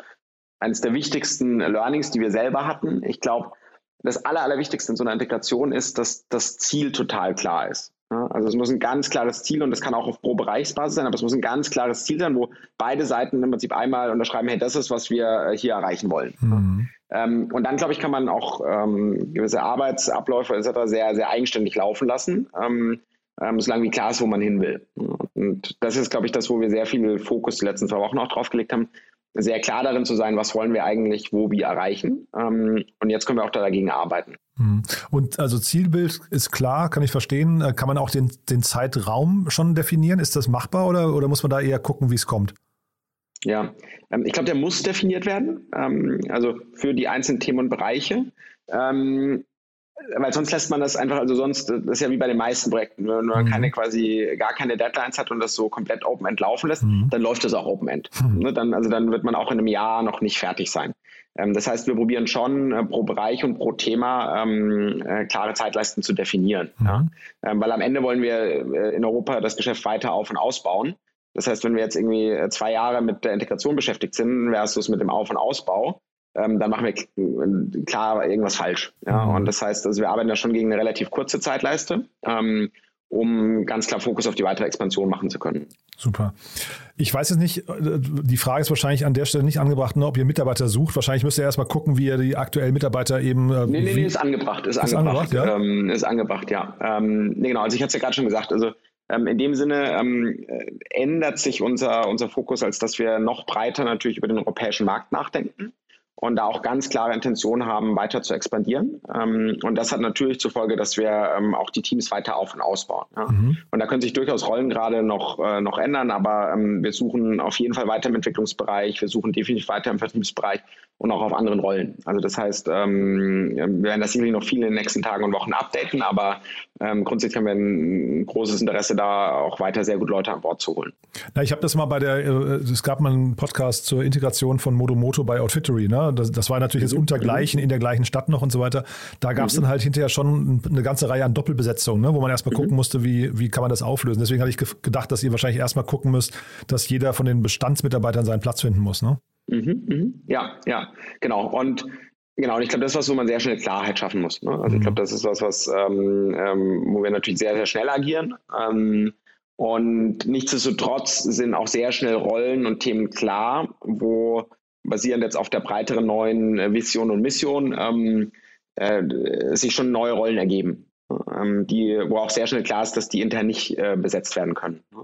Speaker 3: eines der wichtigsten Learnings, die wir selber hatten. Ich glaube, das Aller, Allerwichtigste in so einer Integration ist, dass das Ziel total klar ist. Also es muss ein ganz klares Ziel und das kann auch auf pro Bereichsbasis sein, aber es muss ein ganz klares Ziel sein, wo beide Seiten im Prinzip einmal unterschreiben, hey, das ist, was wir hier erreichen wollen. Mhm. Ähm, und dann, glaube ich, kann man auch ähm, gewisse Arbeitsabläufe etc. sehr, sehr eigenständig laufen lassen. Ähm, ähm, solange wie klar ist, wo man hin will. Und das ist, glaube ich, das, wo wir sehr viel Fokus die letzten zwei Wochen auch drauf gelegt haben, sehr klar darin zu sein, was wollen wir eigentlich, wo wir erreichen. Ähm, und jetzt können wir auch dagegen arbeiten.
Speaker 2: Mhm. Und also Zielbild ist klar, kann ich verstehen. Äh, kann man auch den, den Zeitraum schon definieren? Ist das machbar oder, oder muss man da eher gucken, wie es kommt?
Speaker 3: Ja, ähm, ich glaube, der muss definiert werden, ähm, also für die einzelnen Themen und Bereiche. Ähm, weil sonst lässt man das einfach, also sonst, das ist ja wie bei den meisten Projekten, wenn man mhm. keine quasi gar keine Deadlines hat und das so komplett Open-End laufen lässt, mhm. dann läuft das auch Open-End. Mhm. Ne, dann, also dann wird man auch in einem Jahr noch nicht fertig sein. Ähm, das heißt, wir probieren schon äh, pro Bereich und pro Thema ähm, äh, klare Zeitleisten zu definieren. Mhm. Ja? Ähm, weil am Ende wollen wir äh, in Europa das Geschäft weiter auf- und ausbauen. Das heißt, wenn wir jetzt irgendwie äh, zwei Jahre mit der Integration beschäftigt sind versus mit dem Auf- und Ausbau, ähm, dann machen wir klar irgendwas falsch. Ja? Mhm. Und das heißt, also wir arbeiten da schon gegen eine relativ kurze Zeitleiste, ähm, um ganz klar Fokus auf die weitere Expansion machen zu können.
Speaker 2: Super. Ich weiß jetzt nicht, äh, die Frage ist wahrscheinlich an der Stelle nicht angebracht, ne, ob ihr Mitarbeiter sucht. Wahrscheinlich müsst ihr erstmal gucken, wie ihr die aktuellen Mitarbeiter eben.
Speaker 3: Äh, nee, nee, nee, ist angebracht. Ist, ist angebracht, angebracht, ja. Ähm, ist angebracht, ja. Ähm, nee, genau, also ich hatte es ja gerade schon gesagt, also ähm, in dem Sinne ähm, äh, ändert sich unser, unser Fokus, als dass wir noch breiter natürlich über den europäischen Markt nachdenken und da auch ganz klare Intention haben, weiter zu expandieren. Ähm, und das hat natürlich zur Folge, dass wir ähm, auch die Teams weiter auf- und ausbauen. Mhm. Und da können sich durchaus Rollen gerade noch, äh, noch ändern, aber ähm, wir suchen auf jeden Fall weiter im Entwicklungsbereich, wir suchen definitiv weiter im Vertriebsbereich und auch auf anderen Rollen. Also das heißt, wir werden das sicherlich noch viel in den nächsten Tagen und Wochen updaten, aber ähm, grundsätzlich haben wir ein großes Interesse da, auch weiter sehr gut Leute an Bord zu holen.
Speaker 2: Na, ich habe das mal bei der, äh, es gab mal einen Podcast zur Integration von Modomoto bei Outfittery. Ne? Das, das war natürlich jetzt untergleichen in der gleichen Stadt noch und so weiter. Da gab es mhm. dann halt hinterher schon eine ganze Reihe an Doppelbesetzungen, ne? wo man erstmal mhm. gucken musste, wie, wie kann man das auflösen. Deswegen habe ich gedacht, dass ihr wahrscheinlich erstmal gucken müsst, dass jeder von den Bestandsmitarbeitern seinen Platz finden muss. Ne?
Speaker 3: Mhm, mhm. Ja, ja, genau. Und genau, und ich glaube, das ist was, wo man sehr schnell Klarheit schaffen muss. Ne? Also ich glaube, das ist was, was ähm, ähm, wo wir natürlich sehr, sehr schnell agieren. Ähm, und nichtsdestotrotz sind auch sehr schnell Rollen und Themen klar, wo basierend jetzt auf der breiteren neuen äh, Vision und Mission ähm, äh, sich schon neue Rollen ergeben, ähm, die, wo auch sehr schnell klar ist, dass die intern nicht äh, besetzt werden können. Ne?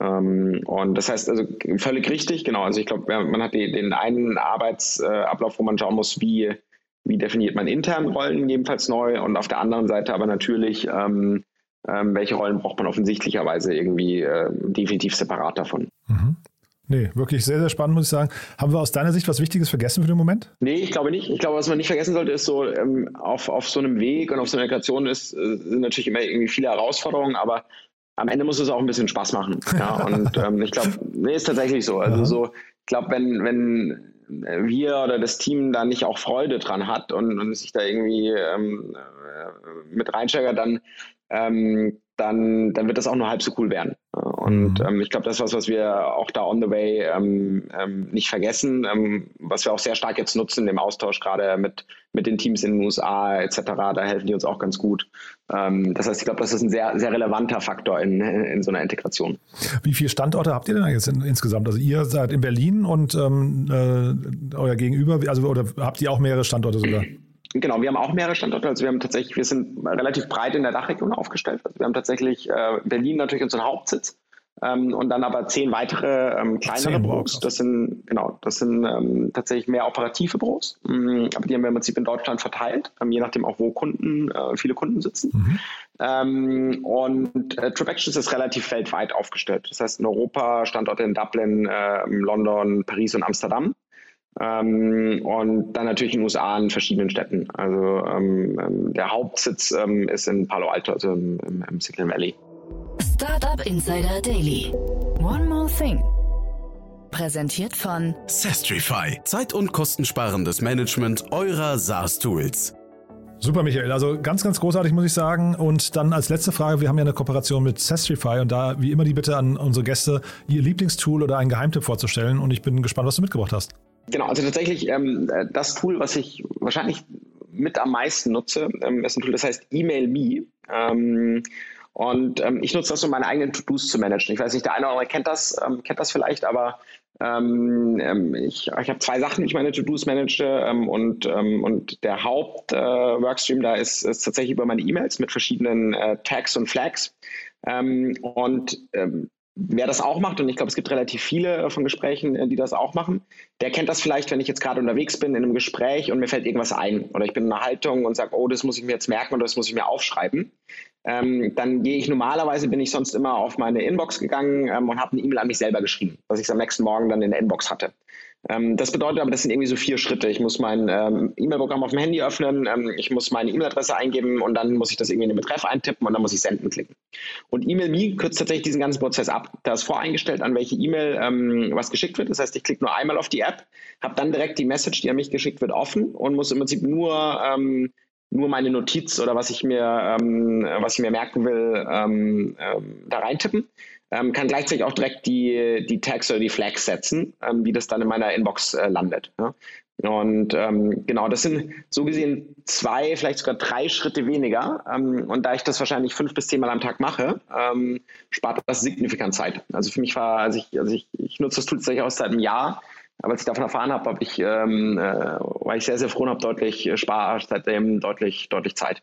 Speaker 3: Ähm, und das heißt also völlig richtig, genau. Also ich glaube, man hat die, den einen Arbeitsablauf, wo man schauen muss, wie, wie definiert man intern Rollen jedenfalls neu und auf der anderen Seite aber natürlich, ähm, ähm, welche Rollen braucht man offensichtlicherweise irgendwie äh, definitiv separat davon.
Speaker 2: Mhm. Nee, wirklich sehr, sehr spannend, muss ich sagen. Haben wir aus deiner Sicht was Wichtiges vergessen für den Moment?
Speaker 3: Nee, ich glaube nicht. Ich glaube, was man nicht vergessen sollte, ist so, ähm, auf, auf so einem Weg und auf so einer Migration ist, äh, sind natürlich immer irgendwie viele Herausforderungen, aber am Ende muss es auch ein bisschen Spaß machen. Ja, und ähm, ich glaube, nee, ist tatsächlich so. Also so, ich glaube, wenn, wenn wir oder das Team da nicht auch Freude dran hat und, und sich da irgendwie ähm, äh, mit reinsteigert, dann ähm, dann, dann wird das auch nur halb so cool werden. Und mhm. ähm, ich glaube, das ist was, was wir auch da on the way ähm, ähm, nicht vergessen, ähm, was wir auch sehr stark jetzt nutzen im Austausch gerade mit, mit den Teams in den USA etc. Da helfen die uns auch ganz gut. Ähm, das heißt, ich glaube, das ist ein sehr, sehr relevanter Faktor in, in so einer Integration.
Speaker 2: Wie viele Standorte habt ihr denn jetzt in, insgesamt? Also ihr seid in Berlin und ähm, äh, euer Gegenüber, also oder habt ihr auch mehrere Standorte sogar?
Speaker 3: Genau, wir haben auch mehrere Standorte. Also wir haben tatsächlich, wir sind relativ breit in der Dachregion aufgestellt. Also wir haben tatsächlich äh, Berlin natürlich unseren Hauptsitz ähm, und dann aber zehn weitere ähm, kleinere Büros. Das sind genau, das sind ähm, tatsächlich mehr operative Büros, ähm, aber die haben wir im Prinzip in Deutschland verteilt, ähm, je nachdem auch wo Kunden, äh, viele Kunden sitzen. Mhm. Ähm, und äh, TripActions ist relativ weltweit aufgestellt. Das heißt in Europa Standorte in Dublin, äh, London, Paris und Amsterdam. Ähm, und dann natürlich in den USA in verschiedenen Städten. Also ähm, ähm, der Hauptsitz ähm, ist in Palo Alto, also im, im, im Silicon Valley.
Speaker 1: Startup Insider Daily. One more thing. Präsentiert von
Speaker 4: Sestrify. Zeit- und kostensparendes Management eurer SaaS-Tools.
Speaker 2: Super, Michael. Also ganz, ganz großartig, muss ich sagen. Und dann als letzte Frage, wir haben ja eine Kooperation mit Sestrify und da wie immer die Bitte an unsere Gäste, ihr Lieblingstool oder einen Geheimtipp vorzustellen. Und ich bin gespannt, was du mitgebracht hast.
Speaker 3: Genau, also tatsächlich ähm, das Tool, was ich wahrscheinlich mit am meisten nutze, ähm, ist ein Tool, das heißt Email Me. Ähm, und ähm, ich nutze das, um meine eigenen To-Dos zu managen. Ich weiß nicht, der eine oder andere kennt das, ähm, kennt das vielleicht, aber ähm, ähm, ich, ich habe zwei Sachen, die ich meine To-Dos manage ähm, und, ähm, und der Haupt-Workstream äh, da ist, ist tatsächlich über meine E-Mails mit verschiedenen äh, Tags und Flags. Und wer das auch macht, und ich glaube, es gibt relativ viele äh, von Gesprächen, äh, die das auch machen, der kennt das vielleicht, wenn ich jetzt gerade unterwegs bin in einem Gespräch und mir fällt irgendwas ein oder ich bin in einer Haltung und sage, oh, das muss ich mir jetzt merken oder das muss ich mir aufschreiben. Ähm, dann gehe ich normalerweise, bin ich sonst immer auf meine Inbox gegangen ähm, und habe eine E-Mail an mich selber geschrieben, dass ich es am nächsten Morgen dann in der Inbox hatte. Ähm, das bedeutet aber, das sind irgendwie so vier Schritte. Ich muss mein ähm, E-Mail-Programm auf dem Handy öffnen, ähm, ich muss meine E-Mail-Adresse eingeben und dann muss ich das irgendwie in den Betreff eintippen und dann muss ich Senden klicken. Und E-Mail.me kürzt tatsächlich diesen ganzen Prozess ab. Da ist voreingestellt, an welche E-Mail ähm, was geschickt wird. Das heißt, ich klicke nur einmal auf die App, habe dann direkt die Message, die an mich geschickt wird, offen und muss im Prinzip nur ähm, nur meine Notiz oder was ich mir, ähm, was ich mir merken will, ähm, ähm, da reintippen. Ähm, kann gleichzeitig auch direkt die, die Tags oder die Flags setzen, ähm, wie das dann in meiner Inbox äh, landet. Ja? Und ähm, genau, das sind so gesehen zwei, vielleicht sogar drei Schritte weniger. Ähm, und da ich das wahrscheinlich fünf bis zehnmal am Tag mache, ähm, spart das signifikant Zeit. Also für mich war, also ich, also ich, ich nutze das Tool tatsächlich auch seit einem Jahr. Aber als ich davon erfahren habe, habe ich, ähm, äh, war ich sehr, sehr froh und habe deutlich äh, spare seitdem deutlich, deutlich Zeit.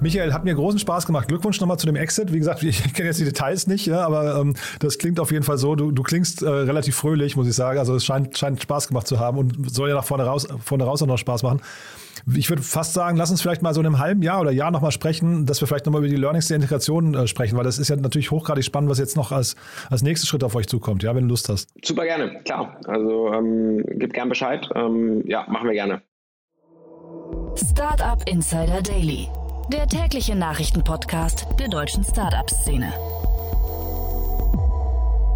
Speaker 2: Michael, hat mir großen Spaß gemacht. Glückwunsch nochmal zu dem Exit. Wie gesagt, ich kenne jetzt die Details nicht, ja, aber ähm, das klingt auf jeden Fall so. Du, du klingst äh, relativ fröhlich, muss ich sagen. Also es scheint, scheint Spaß gemacht zu haben und soll ja nach vorne raus, vorne raus auch noch Spaß machen. Ich würde fast sagen, lass uns vielleicht mal so in einem halben Jahr oder Jahr nochmal sprechen, dass wir vielleicht nochmal über die Learnings der Integration äh, sprechen, weil das ist ja natürlich hochgradig spannend, was jetzt noch als, als nächster Schritt auf euch zukommt, ja, wenn du Lust hast.
Speaker 3: Super gerne, klar. Also ähm, gib gern Bescheid. Ähm, ja, machen wir gerne.
Speaker 1: Startup Insider Daily der tägliche Nachrichtenpodcast der deutschen Startup-Szene.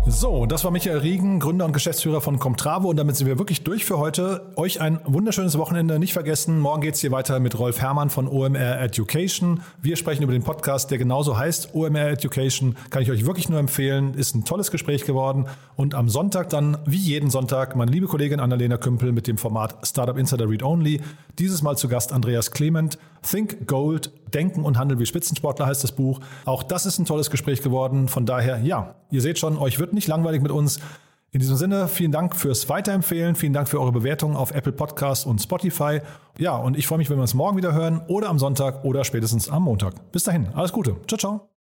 Speaker 2: So, das war Michael Riegen, Gründer und Geschäftsführer von Comtravo und damit sind wir wirklich durch für heute. Euch ein wunderschönes Wochenende. Nicht vergessen, morgen geht es hier weiter mit Rolf Herrmann von OMR Education. Wir sprechen über den Podcast, der genauso heißt, OMR Education. Kann ich euch wirklich nur empfehlen. Ist ein tolles Gespräch geworden. Und am Sonntag dann, wie jeden Sonntag, meine liebe Kollegin Annalena Kümpel mit dem Format Startup Insider Read Only. Dieses Mal zu Gast Andreas Clement. Think Gold, Denken und Handeln wie Spitzensportler heißt das Buch. Auch das ist ein tolles Gespräch geworden. Von daher, ja, ihr seht schon, euch wird nicht langweilig mit uns. In diesem Sinne, vielen Dank fürs Weiterempfehlen, vielen Dank für eure Bewertungen auf Apple Podcasts und Spotify. Ja, und ich freue mich, wenn wir uns morgen wieder hören oder am Sonntag oder spätestens am Montag. Bis dahin, alles Gute. Ciao, ciao.